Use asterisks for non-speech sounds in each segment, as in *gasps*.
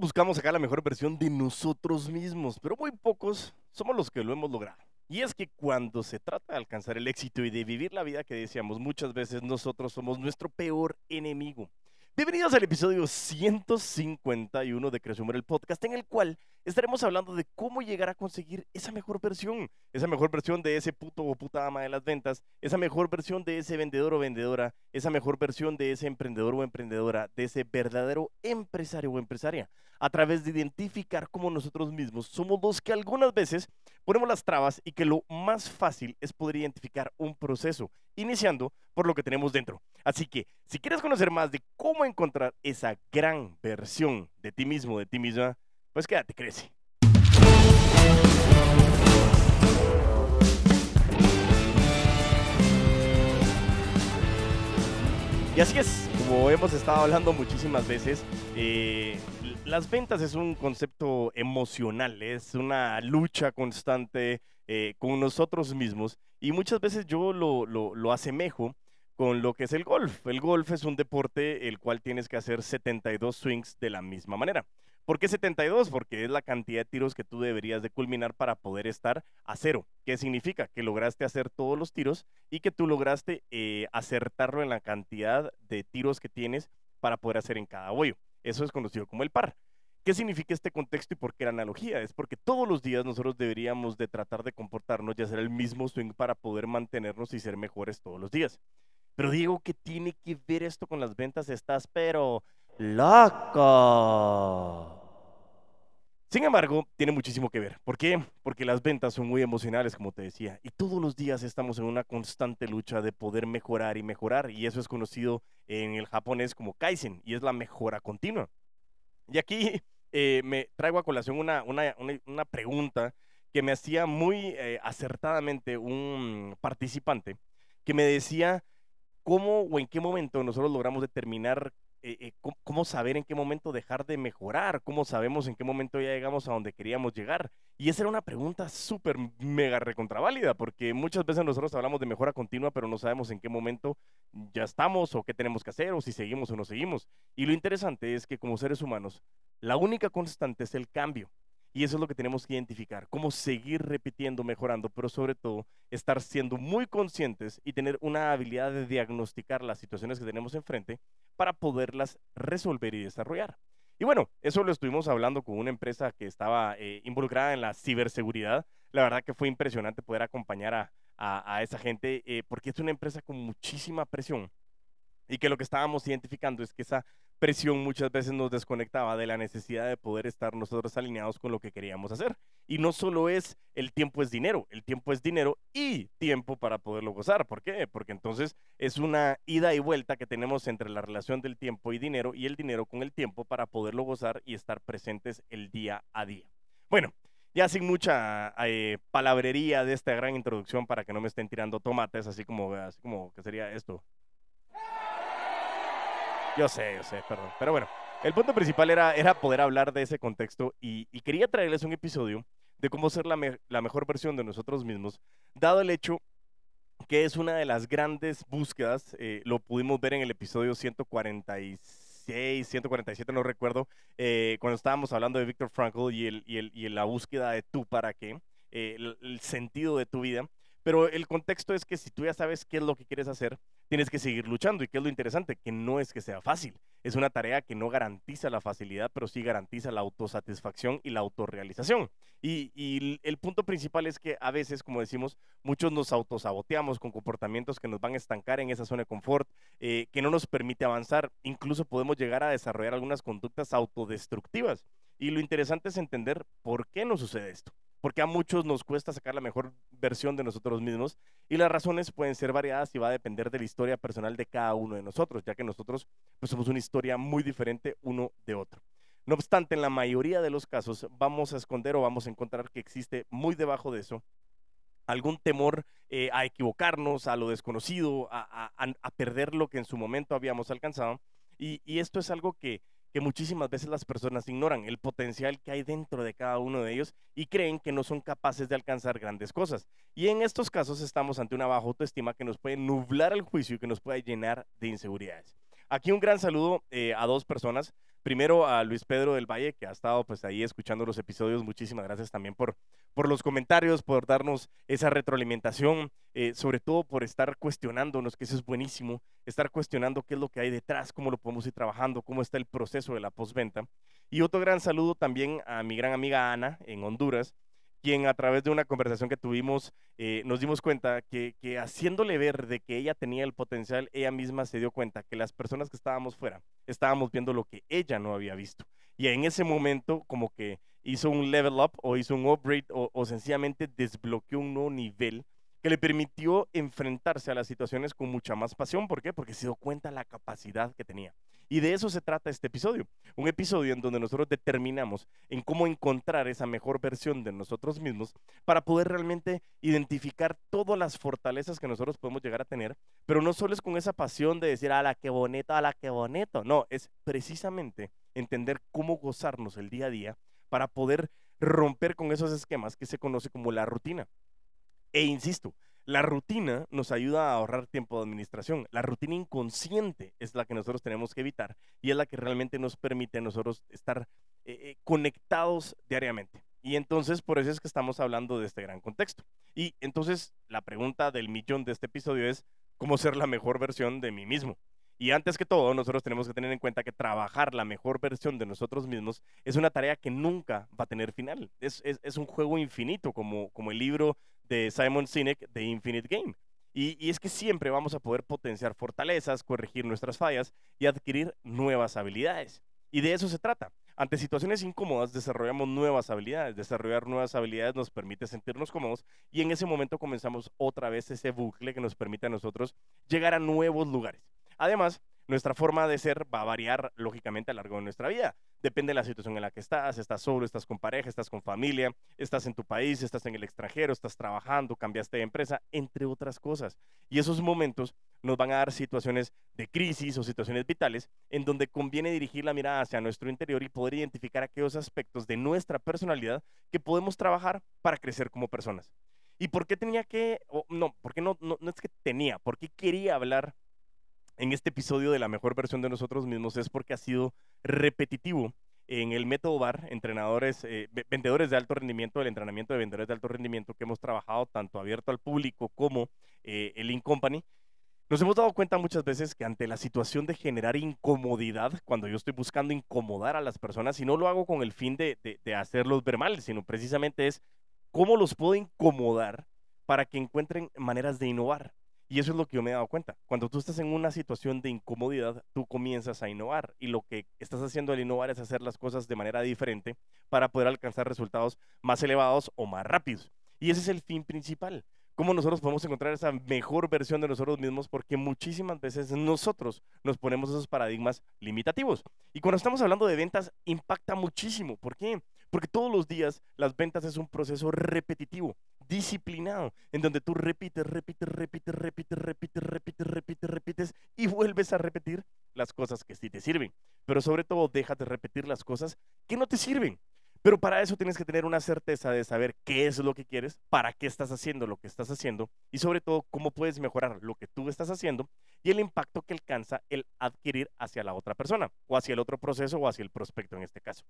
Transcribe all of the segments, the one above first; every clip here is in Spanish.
buscamos sacar la mejor versión de nosotros mismos, pero muy pocos somos los que lo hemos logrado. Y es que cuando se trata de alcanzar el éxito y de vivir la vida que deseamos, muchas veces nosotros somos nuestro peor enemigo. Bienvenidos al episodio 151 de Creación el podcast, en el cual estaremos hablando de cómo llegar a conseguir esa mejor versión, esa mejor versión de ese puto o puta ama de las ventas, esa mejor versión de ese vendedor o vendedora, esa mejor versión de ese emprendedor o emprendedora, de ese verdadero empresario o empresaria, a través de identificar cómo nosotros mismos somos los que algunas veces ponemos las trabas y que lo más fácil es poder identificar un proceso, iniciando por lo que tenemos dentro. Así que, si quieres conocer más de cómo encontrar esa gran versión de ti mismo, de ti misma, pues quédate, crece. Y así es, como hemos estado hablando muchísimas veces, eh, las ventas es un concepto emocional, es una lucha constante eh, con nosotros mismos y muchas veces yo lo, lo, lo asemejo con lo que es el golf. El golf es un deporte el cual tienes que hacer 72 swings de la misma manera. ¿Por qué 72? Porque es la cantidad de tiros que tú deberías de culminar para poder estar a cero. ¿Qué significa? Que lograste hacer todos los tiros y que tú lograste eh, acertarlo en la cantidad de tiros que tienes para poder hacer en cada hoyo. Eso es conocido como el par. ¿Qué significa este contexto y por qué la analogía? Es porque todos los días nosotros deberíamos de tratar de comportarnos y hacer el mismo swing para poder mantenernos y ser mejores todos los días. Pero digo que tiene que ver esto con las ventas, estás pero loco. Sin embargo, tiene muchísimo que ver. ¿Por qué? Porque las ventas son muy emocionales, como te decía, y todos los días estamos en una constante lucha de poder mejorar y mejorar, y eso es conocido en el japonés como kaizen, y es la mejora continua. Y aquí eh, me traigo a colación una, una, pregunta que me hacía muy eh, acertadamente un participante, que me decía cómo o en qué momento nosotros logramos determinar eh, eh, cómo, saber en qué momento dejar de mejorar, cómo sabemos en qué momento ya llegamos a donde queríamos llegar. Y esa era una pregunta súper mega recontraválida, porque muchas veces nosotros hablamos de mejora continua, pero no sabemos en qué momento ya estamos o qué tenemos que hacer o si seguimos o no seguimos. Y lo interesante es que como seres humanos, la única constante es el cambio. Y eso es lo que tenemos que identificar, cómo seguir repitiendo, mejorando, pero sobre todo estar siendo muy conscientes y tener una habilidad de diagnosticar las situaciones que tenemos enfrente para poderlas resolver y desarrollar. Y bueno, eso lo estuvimos hablando con una empresa que estaba eh, involucrada en la ciberseguridad. La verdad que fue impresionante poder acompañar a, a, esa gente eh, porque es una empresa con muchísima presión y que lo que estábamos identificando es que esa presión muchas veces nos desconectaba de la necesidad de poder estar nosotros alineados con lo que queríamos hacer. Y no solo es el tiempo es dinero, el tiempo es dinero y tiempo para poderlo gozar. ¿Por qué? Porque entonces es una ida y vuelta que tenemos entre la relación del tiempo y dinero y el dinero con el tiempo para poderlo gozar y estar presentes el día a día. Bueno, ya sin mucha eh, palabrería de esta gran introducción para que no me estén tirando tomates, así como, así como que sería esto. Yo sé, yo sé, perdón. Pero bueno, el punto principal era, era poder hablar de ese contexto y, quería traerles un episodio de cómo ser la, mejor versión de nosotros mismos, dado el hecho que es una de las grandes búsquedas, eh, lo pudimos ver en el episodio 146, 147, no recuerdo, eh, cuando estábamos hablando de Viktor Frankl y, el, y, el, y la búsqueda de tú para qué, eh, el, sentido de tu vida. Pero el contexto es que si tú ya sabes qué es lo que quieres hacer, tienes que seguir luchando. ¿Y qué es lo interesante? Que no es que sea fácil. Es una tarea que no garantiza la facilidad, pero sí garantiza la autosatisfacción y la autorrealización. Y, el punto principal es que a veces, como decimos, muchos nos autosaboteamos con comportamientos que nos van a estancar en esa zona de confort, eh, que no nos permite avanzar. Incluso podemos llegar a desarrollar algunas conductas autodestructivas. Y lo interesante es entender por qué nos sucede esto porque a muchos nos cuesta sacar la mejor versión de nosotros mismos y las razones pueden ser variadas y va a depender de la historia personal de cada uno de nosotros, ya que nosotros pues, somos una historia muy diferente uno de otro. No obstante, en la mayoría de los casos vamos a esconder o vamos a encontrar que existe muy debajo de eso algún temor eh, a equivocarnos, a lo desconocido, a, perder lo que en su momento habíamos alcanzado. y esto es algo que que muchísimas veces las personas ignoran el potencial que hay dentro de cada uno de ellos y creen que no son capaces de alcanzar grandes cosas. Y en estos casos estamos ante una baja autoestima que nos puede nublar el juicio y que nos puede llenar de inseguridades. Aquí un gran saludo eh, a dos personas. Primero a Luis Pedro del Valle, que ha estado pues ahí escuchando los episodios. Muchísimas gracias también por, por los comentarios, por darnos esa retroalimentación, eh, sobre todo por estar cuestionándonos, que eso es buenísimo, estar cuestionando qué es lo que hay detrás, cómo lo podemos ir trabajando, cómo está el proceso de la postventa. Y otro gran saludo también a mi gran amiga Ana en Honduras, quien a través de una conversación que tuvimos eh, nos dimos cuenta que, haciéndole ver de que ella tenía el potencial, ella misma se dio cuenta que las personas que estábamos fuera estábamos viendo lo que ella no había visto. Y en ese momento como que hizo un level up o hizo un upgrade o sencillamente desbloqueó un nuevo nivel que le permitió enfrentarse a las situaciones con mucha más pasión. ¿Por qué? Porque se dio cuenta la capacidad que tenía. Y de eso se trata este episodio. Un episodio en donde nosotros determinamos en cómo encontrar esa mejor versión de nosotros mismos para poder realmente identificar todas las fortalezas que nosotros podemos llegar a tener. Pero no solo es con esa pasión de decir, a la que bonito, a la que bonito. No, es precisamente entender cómo gozarnos el día a día para poder romper con esos esquemas que se conoce como la rutina. E insisto, la rutina nos ayuda a ahorrar tiempo de administración. La rutina inconsciente es la que nosotros tenemos que evitar y es la que realmente nos permite nosotros estar eh, eh, conectados diariamente. Y entonces por eso es que estamos hablando de este gran contexto. Y entonces la pregunta del millón de este episodio es, ¿cómo ser la mejor versión de mí mismo? Y antes que todo, nosotros tenemos que tener en cuenta que trabajar la mejor versión de nosotros mismos es una tarea que nunca va a tener final. Es, es, es un juego infinito, como, como el libro de Simon Sinek de Infinite Game. Y, y, es que siempre vamos a poder potenciar fortalezas, corregir nuestras fallas y adquirir nuevas habilidades. Y de eso se trata. Ante situaciones incómodas desarrollamos nuevas habilidades. Desarrollar nuevas habilidades nos permite sentirnos cómodos y en ese momento comenzamos otra vez ese bucle que nos permite a nosotros llegar a nuevos lugares. Además, nuestra forma de ser va a variar lógicamente a lo largo de nuestra vida. Depende de la situación en la que estás, estás solo, estás con pareja, estás con familia, estás en tu país, estás en el extranjero, estás trabajando, cambiaste de empresa, entre otras cosas. Y esos momentos nos van a dar situaciones de crisis o situaciones vitales en donde conviene dirigir la mirada hacia nuestro interior y poder identificar aquellos aspectos de nuestra personalidad que podemos trabajar para crecer como personas. ¿Y por qué tenía que, no, porque no, no, no es que tenía, por qué quería hablar en este episodio de la mejor versión de nosotros mismos es porque ha sido repetitivo en el método BAR, entrenadores, eh, vendedores de alto rendimiento, el entrenamiento de vendedores de alto rendimiento que hemos trabajado tanto abierto al público como eh, el In Company. Nos hemos dado cuenta muchas veces que ante la situación de generar incomodidad, cuando yo estoy buscando incomodar a las personas, y no lo hago con el fin de, de, de hacerlos ver mal, sino precisamente es cómo los puedo incomodar para que encuentren maneras de innovar. Y eso es lo que yo me he dado cuenta. Cuando tú estás en una situación de incomodidad, tú comienzas a innovar. Y lo que estás haciendo al innovar es hacer las cosas de manera diferente para poder alcanzar resultados más elevados o más rápidos. Y ese es el fin principal. Cómo nosotros podemos encontrar esa mejor versión de nosotros mismos porque muchísimas veces nosotros nos ponemos esos paradigmas limitativos. Y cuando estamos hablando de ventas, impacta muchísimo. ¿Por qué? Porque todos los días las ventas es un proceso repetitivo disciplinado, en donde tú repites, repites, repites, repites, repites, repites, repites, repites y vuelves a repetir las cosas que sí te sirven. Pero sobre todo, deja de repetir las cosas que no te sirven. Pero para eso tienes que tener una certeza de saber qué es lo que quieres, para qué estás haciendo lo que estás haciendo y sobre todo cómo puedes mejorar lo que tú estás haciendo y el impacto que alcanza el adquirir hacia la otra persona o hacia el otro proceso o hacia el prospecto en este caso.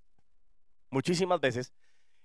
Muchísimas veces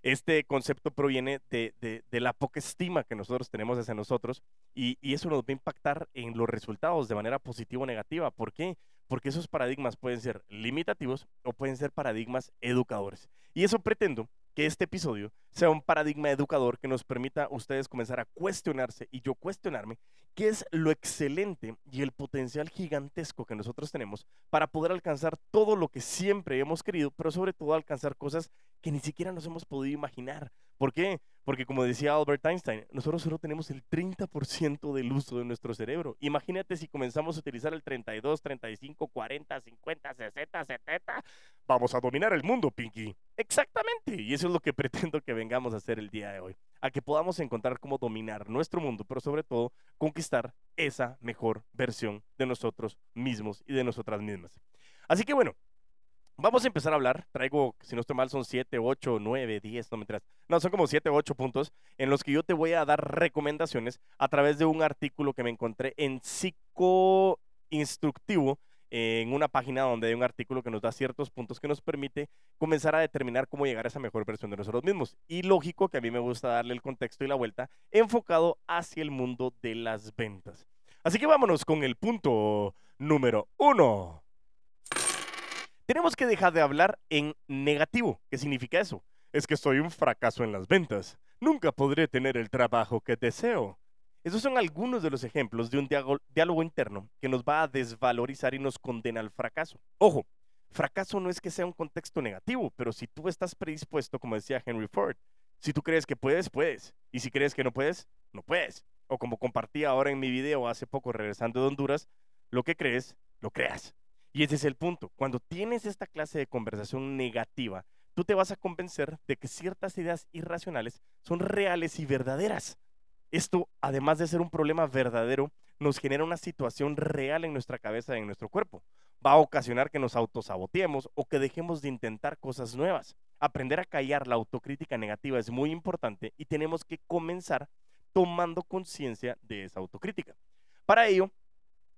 este concepto proviene de, la poca estima que nosotros tenemos hacia nosotros y, y, eso nos va a impactar en los resultados de manera positiva o negativa. ¿Por qué? Porque esos paradigmas pueden ser limitativos o pueden ser paradigmas educadores. Y eso pretendo que este episodio sea un paradigma educador que nos permita a ustedes comenzar a cuestionarse y yo cuestionarme qué es lo excelente y el potencial gigantesco que nosotros tenemos para poder alcanzar todo lo que siempre hemos querido, pero sobre todo alcanzar cosas que ni siquiera nos hemos podido imaginar. ¿Por qué? Porque como decía Albert Einstein, nosotros solo tenemos el 30% del uso de nuestro cerebro. Imagínate si comenzamos a utilizar el 32, 35, 40, 50, 60, 70. Vamos a dominar el mundo, Pinky. Exactamente. Y eso es lo que *laughs* pretendo que vengamos a hacer el día de hoy. A que podamos encontrar cómo dominar nuestro mundo, pero sobre todo conquistar esa mejor versión de nosotros mismos y de nosotras mismas. Así que bueno, Vamos a empezar a hablar. Traigo, si no estoy mal, son 7, 8, 9, 10, no me enteras. No, son como 7, 8 puntos en los que yo te voy a dar recomendaciones a través de un artículo que me encontré en Psico Instructivo en una página donde hay un artículo que nos da ciertos puntos que nos permite comenzar a determinar cómo llegar a esa mejor versión de nosotros mismos. Y lógico que a mí me gusta darle el contexto y la vuelta enfocado hacia el mundo de las ventas. Así que vámonos con el punto número uno. Tenemos que dejar de hablar en negativo. ¿Qué significa eso? Es que soy un fracaso en las ventas. Nunca podré tener el trabajo que deseo. Esos son algunos de los ejemplos de un diálogo interno que nos va a desvalorizar y nos condena al fracaso. Ojo, fracaso no es que sea un contexto negativo, pero si tú estás predispuesto, como decía Henry Ford, si tú crees que puedes, puedes. Y si crees que no puedes, no puedes. O como compartí ahora en mi video hace poco regresando de Honduras, lo que crees, lo creas. Y ese es el punto. Cuando tienes esta clase de conversación negativa, tú te vas a convencer de que ciertas ideas irracionales son reales y verdaderas. Esto, además de ser un problema verdadero, nos genera una situación real en nuestra cabeza y en nuestro cuerpo. Va a ocasionar que nos autosaboteemos o que dejemos de intentar cosas nuevas. Aprender a callar la autocrítica negativa es muy importante y tenemos que comenzar tomando conciencia de esa autocrítica. Para ello,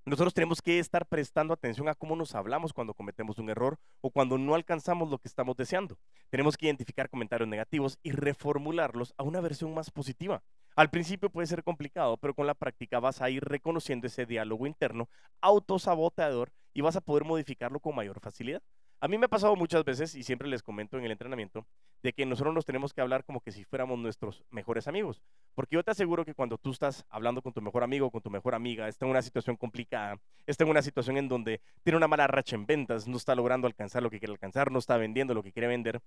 nosotros tenemos que estar prestando atención a cómo nos hablamos cuando cometemos un error o cuando no alcanzamos lo que estamos deseando. Tenemos que identificar comentarios negativos y reformularlos a una versión más positiva. Al principio puede ser complicado, pero con la práctica vas a ir reconociendo ese diálogo interno autosaboteador y vas a poder modificarlo con mayor facilidad. A mí me ha pasado muchas veces, y siempre les comento en el entrenamiento, de que nosotros nos tenemos que hablar como que si fuéramos nuestros mejores amigos. Porque yo te aseguro que cuando tú estás hablando con tu mejor amigo con tu mejor amiga, está en una situación complicada, está en una situación en donde tiene una mala racha en ventas, no está logrando alcanzar lo que quiere alcanzar, no está vendiendo lo que quiere vender,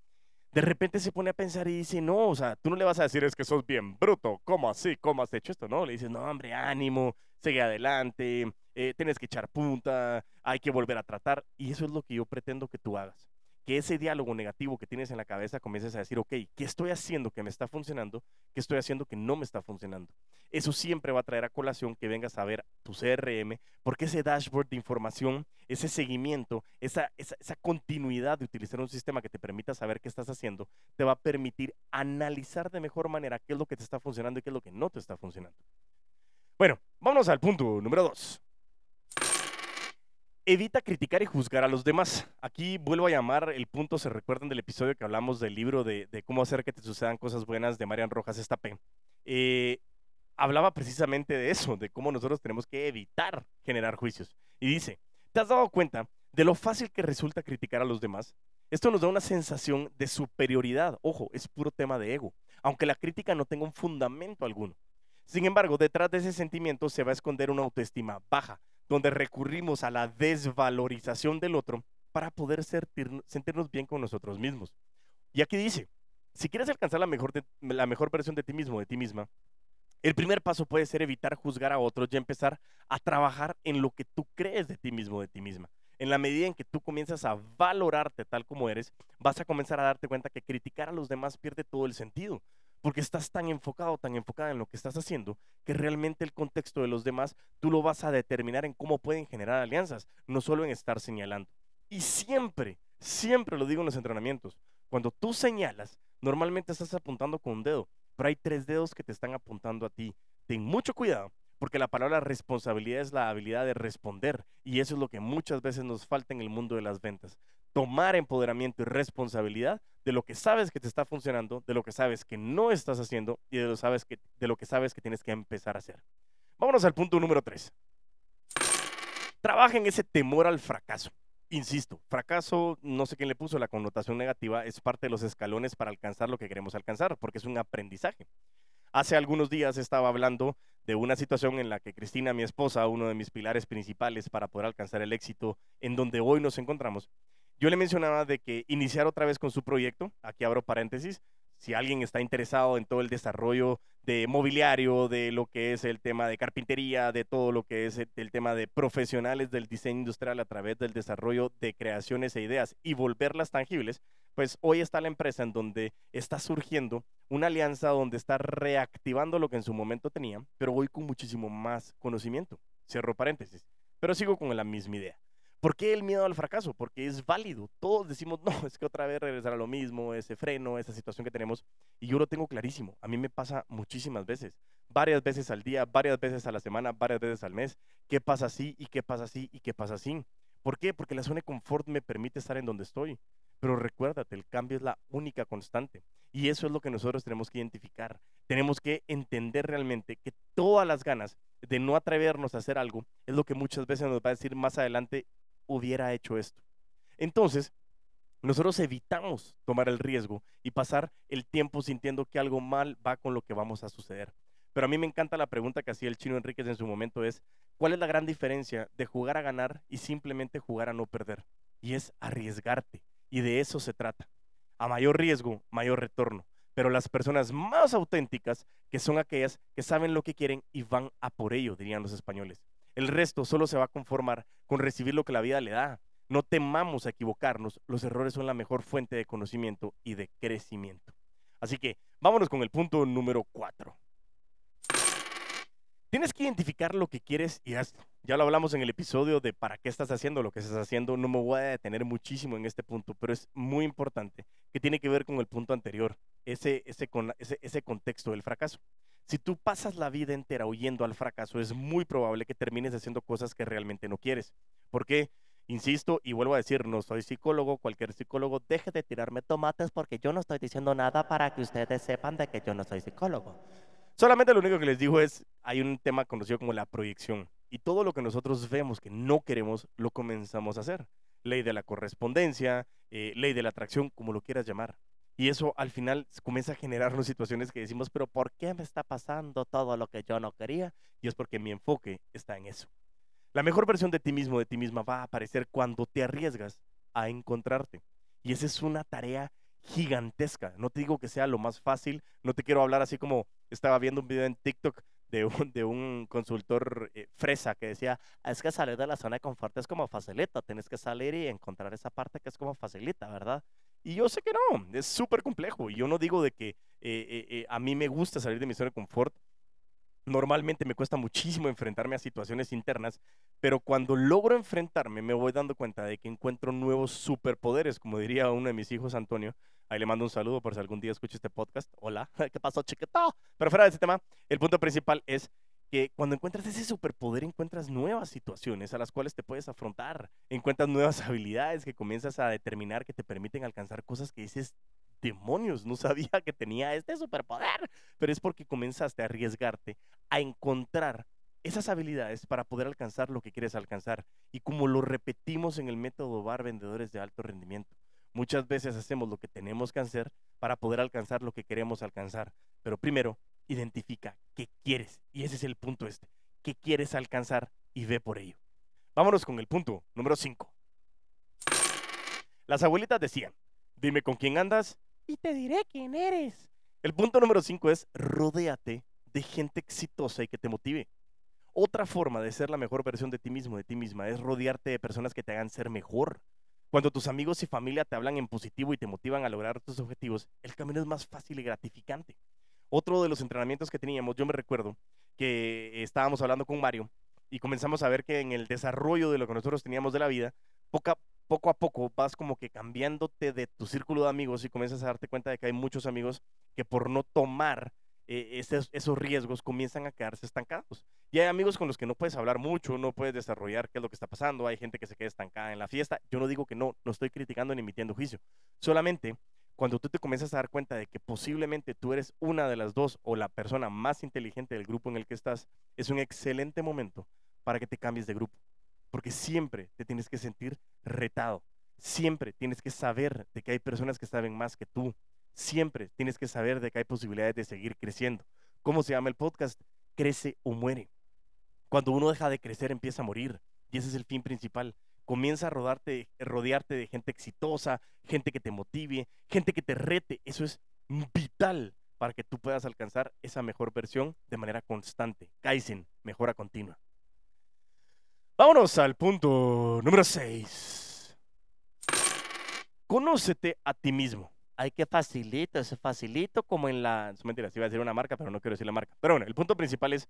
de repente se pone a pensar y dice, no, o sea, tú no le vas a decir es que sos bien bruto, ¿cómo así? ¿Cómo has hecho esto? No, le dices, no, hombre, ánimo, sigue adelante, eh, tienes que echar punta, hay que volver a tratar. Y eso es lo que yo pretendo que tú hagas. Que ese diálogo negativo que tienes en la cabeza comiences a decir, ok, ¿qué estoy haciendo que me está funcionando? ¿Qué estoy haciendo que no me está funcionando? Eso siempre va a traer a colación que vengas a ver tu CRM, porque ese dashboard de información, ese seguimiento, esa, esa, esa continuidad de utilizar un sistema que te permita saber qué estás haciendo, te va a permitir analizar de mejor manera qué es lo que te está funcionando y qué es lo que no te está funcionando. Bueno, vámonos al punto número dos. Evita criticar y juzgar a los demás. Aquí vuelvo a llamar el punto, se recuerdan del episodio que hablamos del libro de, cómo hacer que te sucedan cosas buenas de Marian Rojas Estapé. Eh, hablaba precisamente de eso, de cómo nosotros tenemos que evitar generar juicios. Y dice, ¿te has dado cuenta de lo fácil que resulta criticar a los demás? Esto nos da una sensación de superioridad. Ojo, es puro tema de ego, aunque la crítica no tenga un fundamento alguno. Sin embargo, detrás de ese sentimiento se va a esconder una autoestima baja, donde recurrimos a la desvalorización del otro para poder sentirnos bien con nosotros mismos. Y aquí dice, si quieres alcanzar la mejor, versión de ti mismo, de ti misma, el primer paso puede ser evitar juzgar a otros y empezar a trabajar en lo que tú crees de ti mismo, de ti misma. En la medida en que tú comienzas a valorarte tal como eres, vas a comenzar a darte cuenta que criticar a los demás pierde todo el sentido, porque estás tan enfocado, tan enfocada en lo que estás haciendo, que realmente el contexto de los demás tú lo vas a determinar en cómo pueden generar alianzas, no solo en estar señalando. Y siempre, siempre lo digo en los entrenamientos, cuando tú señalas, normalmente estás apuntando con un dedo, pero hay tres dedos que te están apuntando a ti. Ten mucho cuidado, porque la palabra responsabilidad es la habilidad de responder, y eso es lo que muchas veces nos falta en el mundo de las ventas. Tomar empoderamiento y responsabilidad de lo que sabes que te está funcionando, de lo que sabes que no estás haciendo y de lo, sabes que, de lo que sabes que tienes que empezar a hacer. Vámonos al punto número tres. Trabaja en ese temor al fracaso. Insisto, fracaso, no sé quién le puso la connotación negativa, es parte de los escalones para alcanzar lo que queremos alcanzar, porque es un aprendizaje. Hace algunos días estaba hablando de una situación en la que Cristina, mi esposa, uno de mis pilares principales para poder alcanzar el éxito en donde hoy nos encontramos, yo le mencionaba de que iniciar otra vez con su proyecto, aquí abro paréntesis, si alguien está interesado en todo el desarrollo de mobiliario, de lo que es el tema de carpintería, de todo lo que es el, tema de profesionales del diseño industrial a través del desarrollo de creaciones e ideas y volverlas tangibles, pues hoy está la empresa en donde está surgiendo una alianza donde está reactivando lo que en su momento tenía, pero hoy con muchísimo más conocimiento. Cierro paréntesis, pero sigo con la misma idea. ¿Por qué el miedo al fracaso? Porque es válido. Todos decimos, *laughs* no, es que otra vez regresar a lo mismo, ese freno, esa situación que tenemos. Y yo lo tengo clarísimo. A mí me pasa muchísimas veces, varias veces al día, varias veces a la semana, varias veces al mes. ¿Qué pasa así y qué pasa así y qué pasa así? ¿Por qué? Porque la zona de confort me permite estar en donde estoy. Pero recuérdate, el cambio es la única constante. Y eso es lo que nosotros tenemos que identificar. Tenemos que entender realmente que todas las ganas de no atrevernos a hacer algo es lo que muchas veces nos va a decir más adelante, hubiera hecho esto. Entonces, nosotros evitamos tomar el riesgo y pasar el tiempo sintiendo que algo mal va con lo que vamos a suceder. Pero a mí me encanta la pregunta que hacía el chino Enríquez en su momento es, ¿cuál es la gran diferencia de jugar a ganar y simplemente jugar a no perder? Y es arriesgarte. Y de eso se trata. A mayor riesgo, mayor retorno. Pero las personas más auténticas, que son aquellas que saben lo que quieren y van a por ello, dirían los españoles. El resto solo se va a conformar con recibir lo que la vida le da. No temamos a equivocarnos, los errores son la mejor fuente de conocimiento y de crecimiento. Así que vámonos con el punto número cuatro. Tienes que identificar lo que quieres y hazlo. Ya lo hablamos en el episodio de para qué estás haciendo lo que estás haciendo. No me voy a detener muchísimo en este punto, pero es muy importante que tiene que ver con el punto anterior, ese, ese, ese, ese contexto del fracaso. Si tú pasas la vida entera huyendo al fracaso, es muy probable que termines haciendo cosas que realmente no quieres. ¿Por qué? Insisto y vuelvo a decir, no soy psicólogo, cualquier psicólogo, deje de tirarme tomates porque yo no estoy diciendo nada para que ustedes sepan de que yo no soy psicólogo. Solamente lo único que les digo es, hay un tema conocido como la proyección. Y todo lo que nosotros vemos que no queremos, lo comenzamos a hacer. Ley de la correspondencia, eh, ley de la atracción, como lo quieras llamar. Y eso al final comienza a generarnos situaciones que decimos, pero ¿por qué me está pasando todo lo que yo no quería? Y es porque mi enfoque está en eso. La mejor versión de ti mismo, de ti misma, va a aparecer cuando te arriesgas a encontrarte. Y esa es una tarea gigantesca. No te digo que sea lo más fácil, no te quiero hablar así como estaba viendo un video en TikTok de un, de un consultor eh, fresa que decía, es que salir de la zona de confort es como facilita, tienes que salir y encontrar esa parte que es como facilita, ¿verdad? Y yo sé que no, es súper complejo. Y yo no digo de que eh, eh, a mí me gusta salir de mi zona de confort, normalmente me cuesta muchísimo enfrentarme a situaciones internas, pero cuando logro enfrentarme me voy dando cuenta de que encuentro nuevos superpoderes, como diría uno de mis hijos, Antonio. Ahí le mando un saludo por si algún día escucha este podcast. Hola, *laughs* ¿qué pasó, chiquito? Pero fuera de ese tema, el punto principal es que cuando encuentras ese superpoder encuentras nuevas situaciones a las cuales te puedes afrontar, encuentras nuevas *laughs* habilidades que comienzas a determinar que te permiten alcanzar cosas que dices, demonios, no *laughs* sabía que tenía este superpoder, pero es porque comenzaste a arriesgarte a encontrar esas habilidades para poder alcanzar lo que quieres alcanzar. Y como lo repetimos en el método VAR Vendedores de Alto Rendimiento, muchas veces hacemos lo que tenemos que hacer para poder alcanzar lo que queremos alcanzar. Pero primero, identifica qué quieres. Y ese es el punto este. ¿Qué quieres alcanzar? Y ve por ello. Vámonos con el punto número 5. Las abuelitas decían, dime con quién andas y te diré quién eres. El punto número 5 es rodéate de gente exitosa y que te motive. Otra forma de ser la mejor versión de ti mismo, de ti misma, es rodearte de personas que te hagan ser mejor. Cuando tus amigos y familia te hablan en positivo y te motivan a lograr tus objetivos, el camino es más fácil y gratificante. Otro de los entrenamientos que teníamos, yo me recuerdo que estábamos hablando con Mario y comenzamos a ver que en el desarrollo de lo que nosotros teníamos de la vida, poco a poco vas como que cambiándote de tu círculo de amigos y comienzas a darte cuenta de que hay muchos amigos que por no tomar eh, esos, esos, riesgos comienzan a quedarse estancados. Y hay amigos con los que no puedes hablar mucho, no puedes desarrollar qué es lo que está pasando, hay gente que se queda estancada en la fiesta. Yo no digo que no, no estoy criticando ni emitiendo juicio. Solamente cuando tú te comienzas a dar cuenta de que posiblemente tú eres una de las dos o la persona más inteligente del grupo en el que estás, es un excelente momento para que te cambies de grupo porque siempre te tienes que sentir retado. Siempre tienes que saber de que hay personas que saben más que tú. Siempre tienes que saber de que hay posibilidades de seguir creciendo. ¿Cómo se llama el podcast? Crece o muere. Cuando uno deja de crecer, empieza a morir. Y ese es el fin principal. Comienza a rodarte, rodearte de gente exitosa, gente que te motive, gente que te rete. Eso es vital para que tú puedas alcanzar esa mejor versión de manera constante. Kaizen, mejora continua. Vámonos al punto número 6. Conócete a ti mismo. Ay, qué facilito, ese facilito como en la... Es mentira, sí iba a decir una marca, pero no quiero decir la marca. Pero bueno, el punto principal es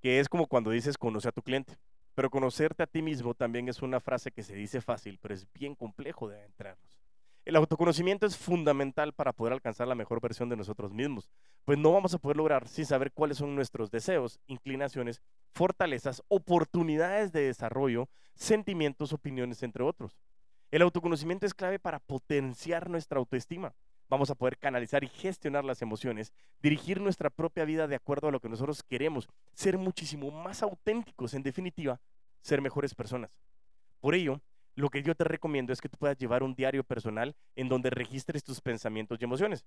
que es como cuando dices conoce a tu cliente. Pero conocerte a ti mismo también es una frase que se dice fácil, pero es bien complejo de entrarnos. El autoconocimiento es fundamental para poder alcanzar la mejor versión de nosotros mismos, pues no vamos a poder lograr sin saber cuáles son nuestros deseos, inclinaciones, fortalezas, oportunidades de desarrollo, sentimientos, opiniones, entre otros. El autoconocimiento es clave para potenciar nuestra autoestima. Vamos a poder canalizar y gestionar las emociones, dirigir nuestra propia vida de acuerdo a lo que nosotros queremos, ser muchísimo más auténticos, en definitiva, ser mejores personas. Por ello, lo que yo te recomiendo es que tú puedas llevar un diario personal en donde registres tus pensamientos y emociones.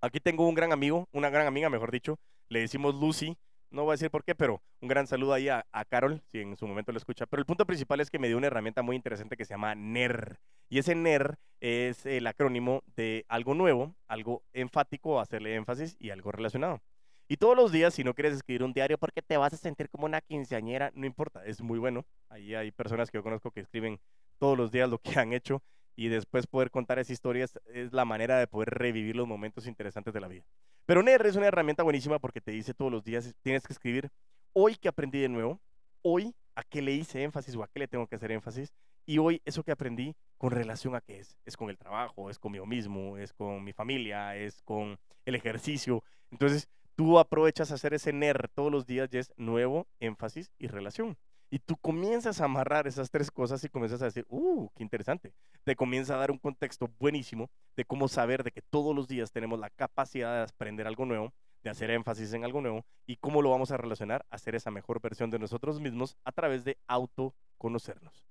Aquí tengo un gran amigo, una gran amiga, mejor dicho, le decimos Lucy, no voy a decir por qué, pero un gran saludo ahí a, Carol, si en su momento lo escucha. Pero el punto principal es que me dio una herramienta muy interesante que se llama NER. Y ese NER es el acrónimo de algo nuevo, algo enfático, hacerle énfasis y algo relacionado. Y todos los días, si no quieres escribir un diario porque te vas a sentir como una quinceañera, no importa, es muy bueno. Ahí hay personas que yo conozco que escriben todos los días lo que han hecho y después poder contar esa historia es, la manera de poder revivir los momentos interesantes de la vida. Pero NER es una herramienta buenísima porque te dice todos los días, tienes que escribir hoy que aprendí de nuevo, hoy a qué le hice énfasis o a qué le tengo que hacer énfasis y hoy eso que aprendí con relación a qué es. Es con el trabajo, es conmigo mismo, es con mi familia, es con el ejercicio. Entonces, tú aprovechas hacer ese NER todos los días y es nuevo, énfasis y relación. Y tú comienzas a amarrar esas tres cosas y comienzas a decir, ¡uh, qué interesante! Te comienza a dar un contexto buenísimo de cómo saber de que todos los días tenemos la capacidad de aprender algo nuevo, de hacer énfasis en algo nuevo y cómo lo vamos a relacionar a ser esa mejor versión de nosotros mismos a través de autoconocernos.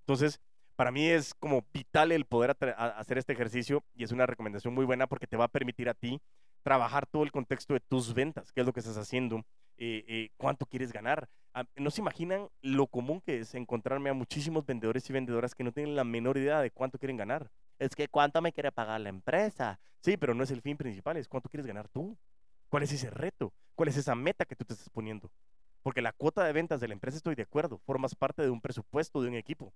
Entonces, para mí es como vital el poder hacer este ejercicio y es una recomendación muy buena porque te va a permitir a ti trabajar todo el contexto de tus ventas, qué es lo que estás haciendo, eh, eh, cuánto quieres ganar. Ah, no se imaginan lo común que es encontrarme a muchísimos vendedores y vendedoras que no tienen la menor idea de cuánto quieren ganar. Es que cuánto me quiere pagar la empresa. Sí, pero no es el fin principal, es cuánto quieres ganar tú. ¿Cuál es ese reto? ¿Cuál es esa meta que tú te estás poniendo? Porque la cuota de ventas de la empresa estoy de acuerdo, formas parte de un presupuesto de un equipo.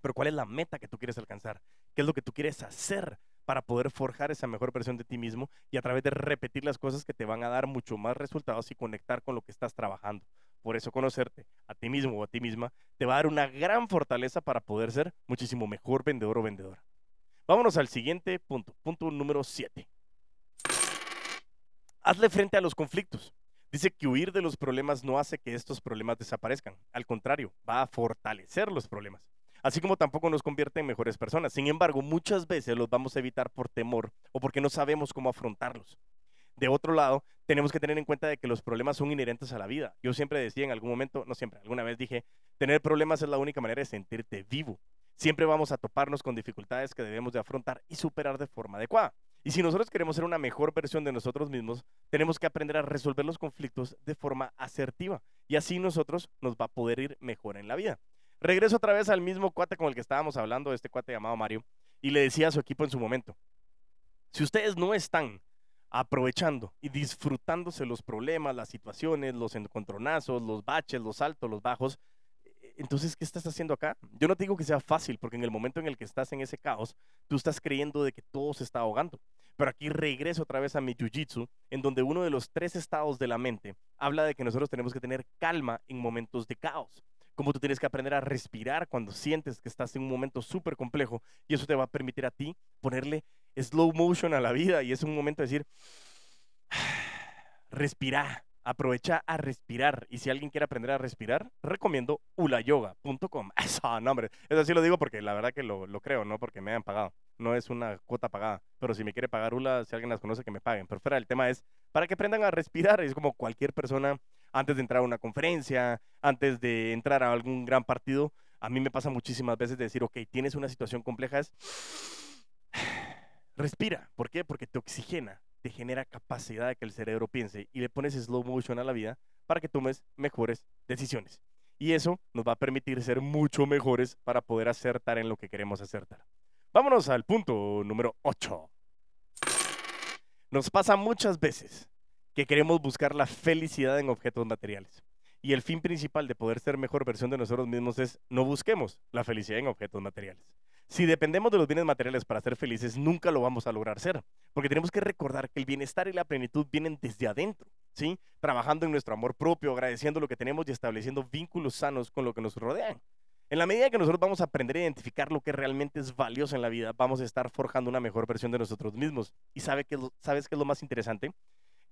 Pero ¿cuál es la meta que tú quieres alcanzar? ¿Qué es lo que tú quieres hacer para poder forjar esa mejor versión de ti mismo y a través de repetir las cosas que te van a dar mucho más resultados y conectar con lo que estás trabajando. Por eso conocerte a ti mismo o a ti misma te va a dar una gran fortaleza para poder ser muchísimo mejor vendedor o vendedora. Vámonos al siguiente punto, punto número 7. Hazle frente a los conflictos. Dice que huir de los problemas no hace que estos problemas desaparezcan. Al contrario, va a fortalecer los problemas así como tampoco nos convierte en mejores personas. Sin embargo, muchas veces los vamos a evitar por temor o porque no sabemos cómo afrontarlos. De otro lado, tenemos que tener en cuenta de que los problemas son inherentes a la vida. Yo siempre decía en algún momento, no siempre, alguna vez dije, tener problemas es la única manera de sentirte vivo. Siempre vamos a toparnos con dificultades que debemos de afrontar y superar de forma adecuada. Y si nosotros queremos ser una mejor versión de nosotros mismos, tenemos que aprender a resolver los conflictos de forma asertiva. Y así nosotros nos va a poder ir mejor en la vida. Regreso otra vez al mismo cuate con el que estábamos hablando, este cuate llamado Mario, y le decía a su equipo en su momento, si ustedes no están aprovechando y disfrutándose los problemas, las situaciones, los encontronazos, los baches, los altos, los bajos, e-, entonces, ¿qué estás haciendo acá? Yo no digo que sea fácil, porque en el momento en el que estás en ese caos, tú estás creyendo de que todo se está ahogando. Pero aquí regreso otra vez a mi jiu-jitsu, en donde uno de los tres estados de la mente habla de que nosotros tenemos que tener calma en momentos de caos cómo tú tienes que aprender a respirar cuando sientes que estás en un momento súper complejo y eso te va a permitir a ti ponerle slow motion a la vida y es un momento de decir, *sighs* respira, aprovecha a respirar y si alguien quiere aprender a respirar, recomiendo ulayoga.com. Eso, *laughs* no hombre, eso sí lo digo porque la verdad que lo, lo creo, no porque me hayan pagado, no es una cuota pagada, pero si me quiere pagar Ula, si alguien las conoce, que me paguen, pero fuera el tema es para que aprendan a respirar, es como cualquier persona antes de entrar a una conferencia, antes de entrar a algún gran partido, a mí me pasa muchísimas veces de decir, ok, tienes una situación compleja, es respira. ¿Por qué? Porque te oxigena, te genera capacidad de que el cerebro piense y le pones slow motion a la vida para que tomes mejores decisiones. Y eso nos va a permitir ser mucho mejores para poder acertar en lo que queremos acertar. Vámonos al punto número 8. Nos pasa muchas veces que queremos buscar la felicidad en objetos materiales. Y el fin principal de poder ser mejor versión de nosotros mismos es no busquemos la felicidad en objetos materiales. Si dependemos de los bienes materiales para ser felices, nunca lo vamos a lograr ser, porque tenemos que recordar que el bienestar y la plenitud vienen desde adentro, ¿sí? Trabajando en nuestro amor propio, agradeciendo lo que tenemos y estableciendo vínculos sanos con lo que nos rodean. En la medida que nosotros vamos a aprender a identificar lo que realmente es valioso en la vida, vamos a estar forjando una mejor versión de nosotros mismos. ¿Y sabe que, sabes qué es lo más interesante?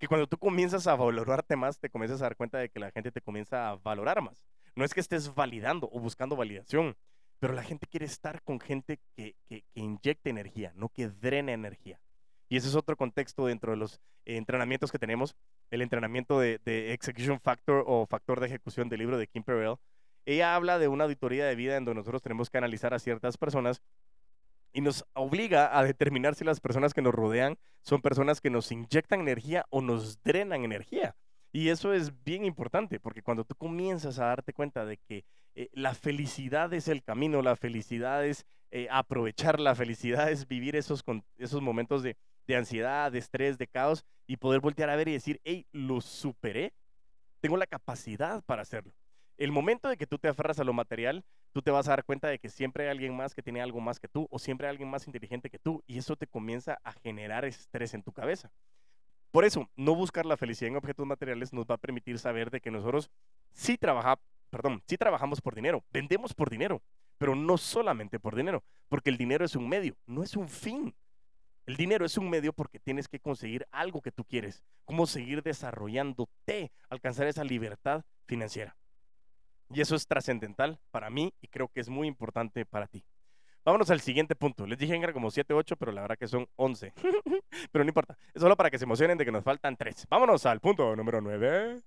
Que cuando tú comienzas a valorarte más, te comienzas a dar cuenta de que la gente te comienza a valorar más. No es que estés validando o buscando validación, pero la gente quiere estar con gente que, que, inyecte energía, no que drene energía. Y ese es otro contexto dentro de los entrenamientos que tenemos. El entrenamiento de, de, Execution Factor o factor de ejecución del libro de Kim Perrell ella habla de una auditoría de vida en donde nosotros tenemos que analizar a ciertas personas y nos obliga a determinar si las personas que nos rodean son personas que nos inyectan energía o nos drenan energía. Y eso es bien importante, porque cuando tú comienzas a darte cuenta de que eh, la felicidad es el camino, la felicidad es eh, aprovechar, la felicidad es vivir esos, esos momentos de, de ansiedad, de estrés, de caos, y poder voltear a ver y decir, hey, lo superé, tengo la capacidad para hacerlo el momento de que tú te aferras a lo material, tú te vas a dar cuenta de que siempre hay alguien más que tiene algo más que tú o siempre hay alguien más inteligente que tú y eso te comienza a generar estrés en tu cabeza. Por eso, no buscar la felicidad en objetos materiales nos va a permitir saber de que nosotros sí perdón, sí trabajamos por dinero, vendemos por dinero, pero no solamente por dinero, porque el dinero es un medio, no es un fin. El dinero es un medio porque tienes que conseguir algo que tú quieres, cómo seguir desarrollándote, alcanzar esa libertad financiera. Y eso es trascendental para mí y creo que es muy importante para ti. Vámonos al siguiente punto. Les dije era como 7, 8, pero la verdad que son 11. *laughs* pero no importa. Es solo para que se emocionen de que nos faltan 3. Vámonos al punto número 9.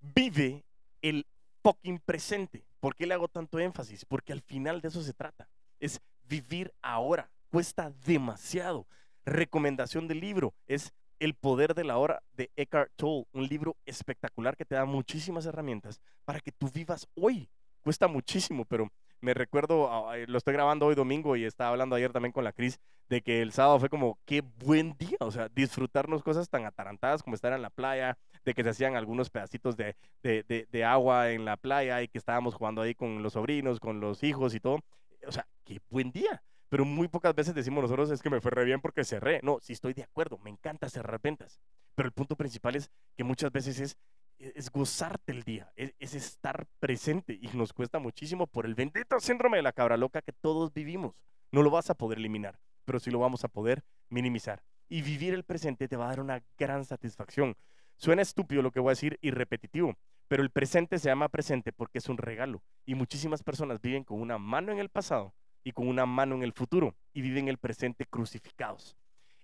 Vive el fucking presente. ¿Por qué le hago tanto énfasis? Porque al final de eso se trata. Es vivir ahora. Cuesta demasiado. Recomendación del libro es el poder de la hora de Eckhart Tolle, un libro espectacular que te da muchísimas herramientas para que tú vivas hoy. Cuesta muchísimo, pero me recuerdo, ah, lo estoy grabando hoy domingo y estaba hablando ayer también con la Cris, de que el sábado fue como, qué buen día, o sea, disfrutarnos cosas tan atarantadas como estar en la playa, de que se hacían algunos pedacitos de, de agua en la playa y que estábamos jugando ahí con los sobrinos, con los hijos y todo. O sea, qué buen día pero muy pocas veces decimos nosotros es que me fue re bien porque cerré. No, sí estoy de acuerdo, me encanta cerrar ventas, pero el punto principal es que muchas veces es, e, es gozarte el día, es, es estar presente y nos cuesta muchísimo por el bendito síndrome de la cabra loca que todos vivimos. No lo vas a poder eliminar, pero sí lo vamos a poder minimizar. Y vivir el presente te va a dar una gran satisfacción. Suena estúpido lo que voy a decir y repetitivo, pero el presente se llama presente porque es un regalo y muchísimas personas viven con una mano en el pasado y con una mano en el futuro y viven el presente crucificados.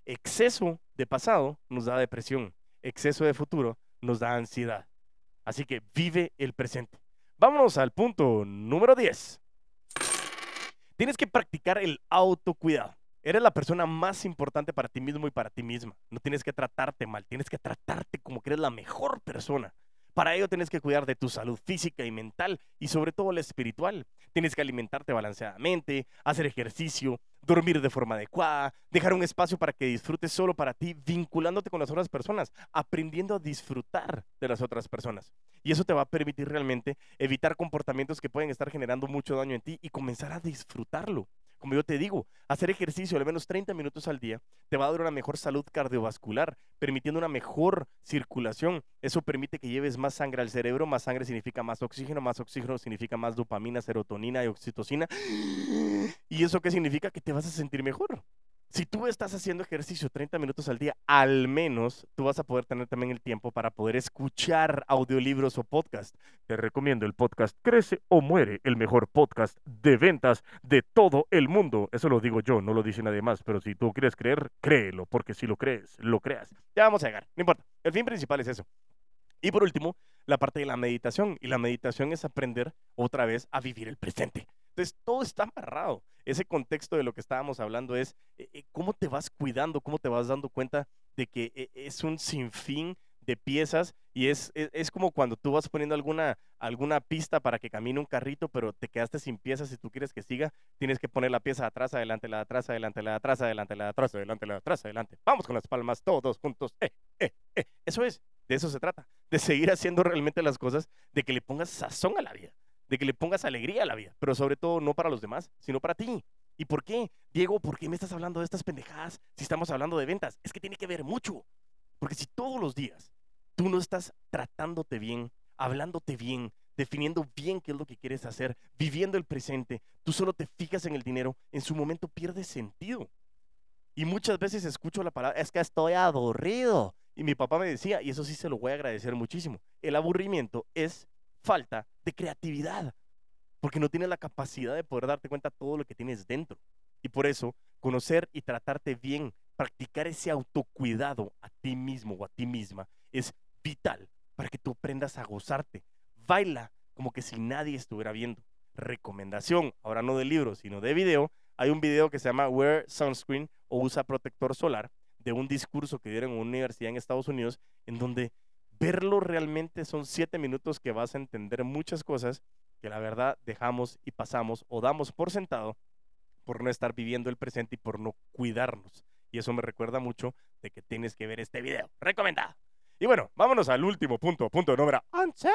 Exceso de pasado nos da depresión, exceso de futuro nos da ansiedad. Así que vive el presente. Vámonos al punto número 10. Tienes que practicar el autocuidado. Eres la persona más importante para ti mismo y para ti misma. No tienes que tratarte mal, tienes que tratarte como que eres la mejor persona. Para ello tienes que cuidar de tu salud física y mental y sobre todo la espiritual. Tienes que alimentarte balanceadamente, hacer ejercicio, dormir de forma adecuada, dejar un espacio para que disfrutes solo para ti, vinculándote con las otras personas, aprendiendo a disfrutar de las otras personas. Y eso te va a permitir realmente evitar comportamientos que pueden estar generando mucho daño en ti y comenzar a disfrutarlo. Como yo te digo, hacer ejercicio al menos 30 minutos al día te va a dar una mejor salud cardiovascular, permitiendo una mejor circulación. Eso permite que lleves más sangre al cerebro, más sangre significa más oxígeno, más oxígeno significa más dopamina, serotonina y oxitocina. *gasps* ¿Y eso qué significa? Que te vas a sentir mejor si tú estás haciendo ejercicio 30 minutos al día, al menos tú vas a poder tener también el tiempo para poder escuchar audiolibros o podcast. Te recomiendo el podcast Crece o Muere, el mejor podcast de ventas de todo el mundo. Eso lo digo yo, no lo dice nadie más, pero si tú quieres creer, créelo, porque si lo crees, lo creas. Ya vamos a llegar, no importa. El fin principal es eso. Y por último, la parte de la meditación. Y la meditación es aprender otra vez a vivir el presente. Entonces, todo está amarrado. Ese contexto de lo que estábamos hablando es eh, eh, cómo te vas cuidando, cómo te vas dando cuenta de que eh, es un sinfín de piezas y es, es, es, como cuando tú vas poniendo alguna, alguna pista para que camine un carrito, pero te quedaste sin piezas y tú quieres que siga, tienes que poner la pieza atrás, adelante, la atrás, adelante, la atrás, adelante, la atrás, adelante, la atrás, adelante. Vamos con las palmas todos juntos. Eso es, de eso se trata, de seguir haciendo realmente las cosas, de que le pongas sazón a la vida de que le pongas alegría a la vida, pero sobre todo no para los demás, sino para ti. ¿Y por qué? Diego, ¿por qué me estás hablando de estas pendejadas si estamos hablando de ventas? Es que tiene que ver mucho. Porque si todos los días tú no estás tratándote bien, hablándote bien, definiendo bien qué es lo que quieres hacer, viviendo el presente, tú solo te fijas en el dinero, en su momento pierde sentido. Y muchas veces escucho la palabra, es que estoy aburrido. Y mi papá me decía, y eso sí se lo voy a agradecer muchísimo, el aburrimiento es falta de creatividad, porque no tienes la capacidad de poder darte cuenta de todo lo que tienes dentro. Y por eso, conocer y tratarte bien, practicar ese autocuidado a ti mismo o a ti misma es vital para que tú aprendas a gozarte. Baila como que si nadie estuviera viendo. Recomendación, ahora no de libro, sino de video. Hay un video que se llama Wear Sunscreen o Usa Protector Solar de un discurso que dieron en una universidad en Estados Unidos en donde verlo realmente son siete minutos que vas a entender muchas cosas que la verdad dejamos y pasamos o damos por sentado por no estar viviendo el presente y por no cuidarnos. Y eso me recuerda mucho de que tienes que ver este video. Recomendado. Y bueno, vámonos al último punto, punto número 11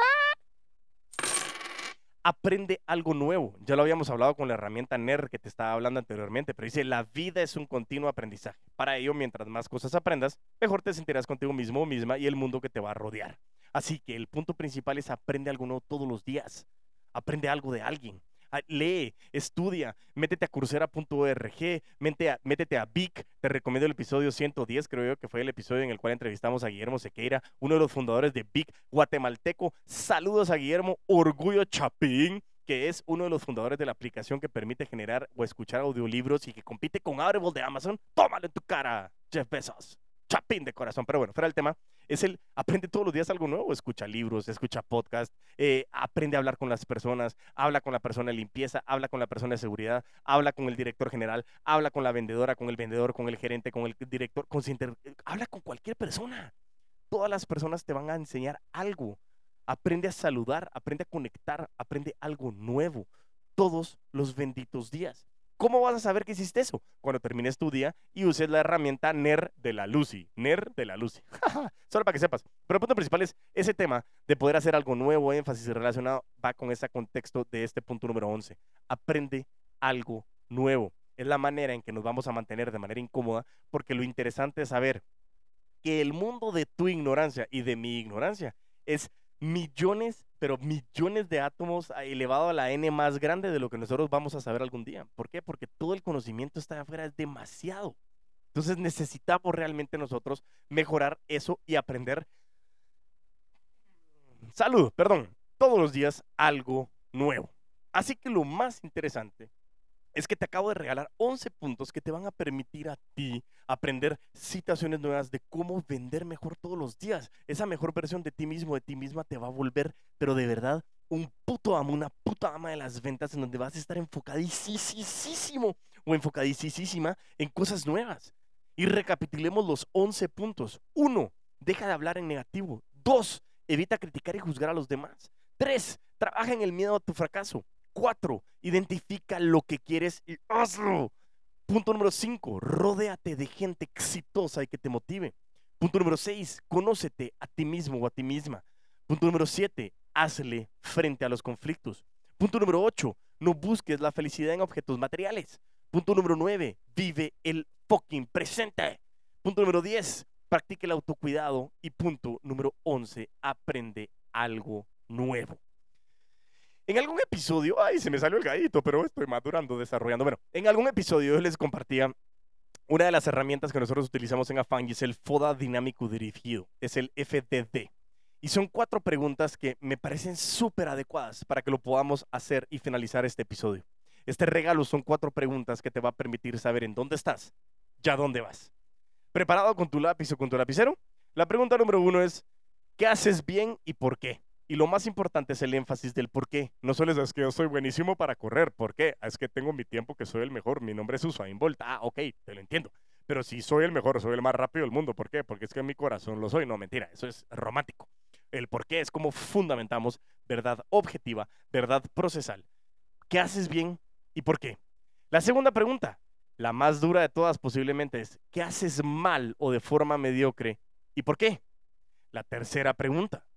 aprende algo nuevo. Ya lo habíamos hablado con la herramienta NER que te estaba hablando anteriormente, pero dice, la vida es un continuo aprendizaje. Para ello, mientras más cosas aprendas, mejor te sentirás contigo mismo o misma y el mundo que te va a rodear. Así que el punto principal es aprende algo nuevo todos los días. Aprende algo de alguien. Lee, estudia, métete a coursera.org, métete a, Vic, te recomiendo el episodio 110, creo yo que fue el episodio en el cual entrevistamos a Guillermo Sequeira, uno de los fundadores de Vic guatemalteco. Saludos a Guillermo, Orgullo Chapín que es uno de los fundadores de la aplicación que permite generar o escuchar audiolibros y que compite con Audible de Amazon. Tómalo en tu cara, Jeff Bezos chapín de corazón. Pero bueno, fuera el tema, es el aprende todos los días algo nuevo, escucha libros, escucha podcast, eh, aprende a hablar con las personas, habla con la persona de limpieza, habla con la persona de seguridad, habla con el director general, habla con la vendedora, con el vendedor, con el gerente, con el director, con habla con cualquier persona. Todas las personas te van a enseñar algo. Aprende a saludar, aprende a conectar, aprende algo nuevo todos los benditos días. ¿Cómo vas a saber que hiciste eso? Cuando termines tu día y uses la herramienta NER de la Lucy. NER de la Lucy. *laughs* Solo para que sepas. Pero el punto principal es ese tema de poder hacer algo nuevo, énfasis relacionado, va con ese contexto de este punto número 11. Aprende algo nuevo. Es la manera en que nos vamos a mantener de manera incómoda, porque lo interesante es saber que el mundo de tu ignorancia y de mi ignorancia es millones, pero millones de átomos elevado a la n más grande de lo que nosotros vamos a saber algún día. ¿Por qué? Porque todo el conocimiento está afuera, es demasiado. Entonces necesitamos realmente nosotros mejorar eso y aprender. Salud, perdón, todos los días algo nuevo. Así que lo más interesante es que te acabo de regalar 11 puntos que te van a permitir a ti aprender citaciones nuevas de cómo vender mejor todos los días. Esa mejor versión de ti mismo, de ti misma, te va a volver, pero de verdad, un puto amo, una puta ama de las ventas en donde vas a estar enfocadísimo o enfocadísima en cosas nuevas. Y recapitulemos los 11 puntos. 1. Deja de hablar en negativo. 2. Evita criticar y juzgar a los demás. 3. Trabaja en el miedo a tu fracaso. Cuatro, identifica lo que quieres y hazlo. Punto número cinco, rodéate de gente exitosa y que te motive. Punto número seis, conócete a ti mismo o a ti misma. Punto número siete, hazle frente a los conflictos. Punto número ocho, no busques la felicidad en objetos materiales. Punto número nueve, vive el fucking presente. Punto número diez, practique el autocuidado. Y punto número once, aprende algo nuevo. En algún episodio, ay, se me salió el gallito, pero estoy madurando, desarrollando. Bueno, en algún episodio yo les compartía una de las herramientas que nosotros utilizamos en Afang y es el FODA dinámico dirigido, es el FDD. Y son cuatro preguntas que me parecen súper adecuadas para que lo podamos hacer y finalizar este episodio. Este regalo son cuatro preguntas que te va a permitir saber en dónde estás, ya dónde vas. ¿Preparado con tu lápiz o con tu lapicero? La pregunta número uno es, ¿qué haces bien y por qué? Y lo más importante es el énfasis del por qué. No solo es que yo soy buenísimo para correr. ¿Por qué? Es que tengo mi tiempo, que soy el mejor. Mi nombre es Usain Bolt. Ah, ok, te lo entiendo. Pero si soy el mejor, soy el más rápido del mundo. ¿Por qué? Porque es que en mi corazón lo soy. No, mentira. Eso es romántico. El por qué es como fundamentamos verdad objetiva, verdad procesal. ¿Qué haces bien y por qué? La segunda pregunta, la más dura de todas posiblemente es, ¿qué haces mal o de forma mediocre y por qué? La tercera pregunta,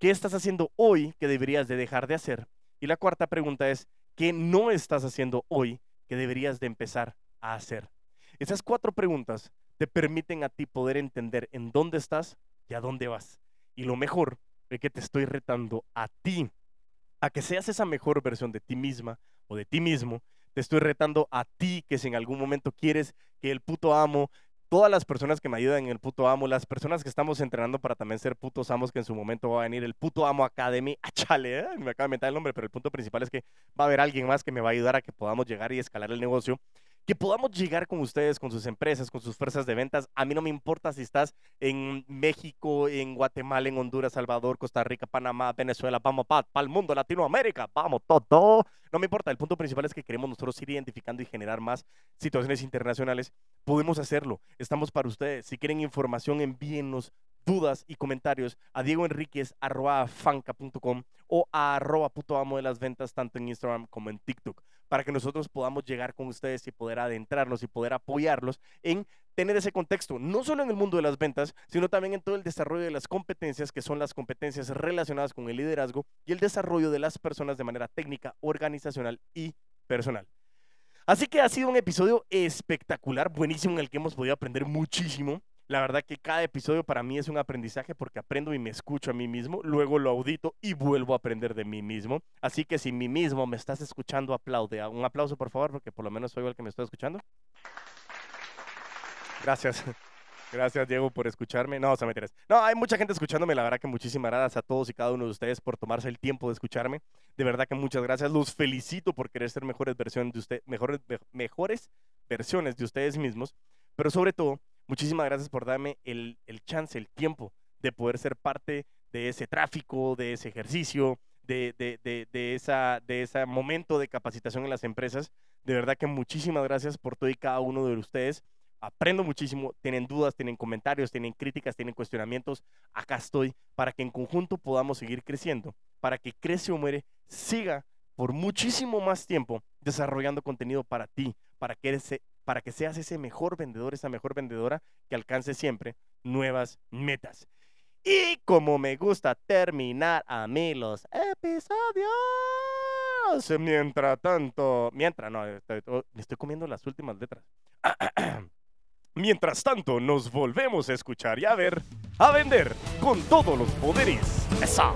¿Qué estás haciendo hoy que deberías de dejar de hacer? Y la cuarta pregunta es, ¿qué no estás haciendo hoy que deberías de empezar a hacer? Esas cuatro preguntas te permiten a ti poder entender en dónde estás y a dónde vas. Y lo mejor es que te estoy retando a ti a que seas esa mejor versión de ti misma o de ti mismo. Te estoy retando a ti que si en algún momento quieres que el puto amo, todas las personas que me ayudan en el puto amo, las personas que estamos entrenando para también ser putos amos, que en su momento va a venir el puto amo Academy, *laughs* a chale, ¿eh? me acaba de meter el nombre, pero el punto principal es que va a haber alguien más que me va a ayudar a que podamos llegar y escalar el negocio que podamos llegar con ustedes, con sus empresas, con sus fuerzas de ventas. A mí no me importa si estás en México, en Guatemala, en Honduras, Salvador, Costa Rica, Panamá, Venezuela, vamos para el mundo, Latinoamérica, vamos todo. No me importa, el punto principal es que queremos nosotros ir identificando y generar más situaciones internacionales. Podemos hacerlo, estamos para ustedes. Si quieren información, envíennos dudas y comentarios a diegoenriquez.fanca.com o a arroba puto amo de las ventas tanto en Instagram como en TikTok para que nosotros podamos llegar con ustedes y poder adentrarlos y poder apoyarlos en tener ese contexto, no solo en el mundo de las ventas, sino también en todo el desarrollo de las competencias, que son las competencias relacionadas con el liderazgo y el desarrollo de las personas de manera técnica, organizacional y personal. Así que ha sido un episodio espectacular, buenísimo, en el que hemos podido aprender muchísimo. La verdad que cada episodio para mí es un aprendizaje porque aprendo y me escucho a mí mismo, luego lo audito y vuelvo a aprender de mí mismo. Así que si mí mismo me estás escuchando, aplaude. Un aplauso por favor porque por lo menos soy el que me está escuchando. Gracias. *laughs* Gracias, Diego, por escucharme. No, se me No, hay mucha gente escuchándome. La verdad que muchísimas gracias a todos y cada uno de ustedes por tomarse el tiempo de escucharme. De verdad que muchas gracias. Los felicito por querer ser mejores versiones de usted, mejores, mejores versiones de ustedes mismos. Pero sobre todo, Muchísimas gracias por darme el, chance, el tiempo de poder ser parte de ese tráfico, de ese ejercicio, de, de, esa, de ese momento de capacitación en las empresas. De verdad que muchísimas gracias por todo y cada uno de ustedes. Aprendo muchísimo, tienen dudas, tienen comentarios, tienen críticas, tienen cuestionamientos. Acá estoy para que en conjunto podamos seguir creciendo, para que Crece o Muere siga por muchísimo más tiempo desarrollando contenido para ti, para que ese, para que seas ese mejor vendedor, esa mejor vendedora que alcance siempre nuevas metas. Y como me gusta terminar a mí los episodios, mientras tanto, mientras, no, me estoy comiendo las últimas letras. *clears throat* Mientras tanto, nos volvemos a escuchar y a ver, a vender con todos los poderes. ¡Esa!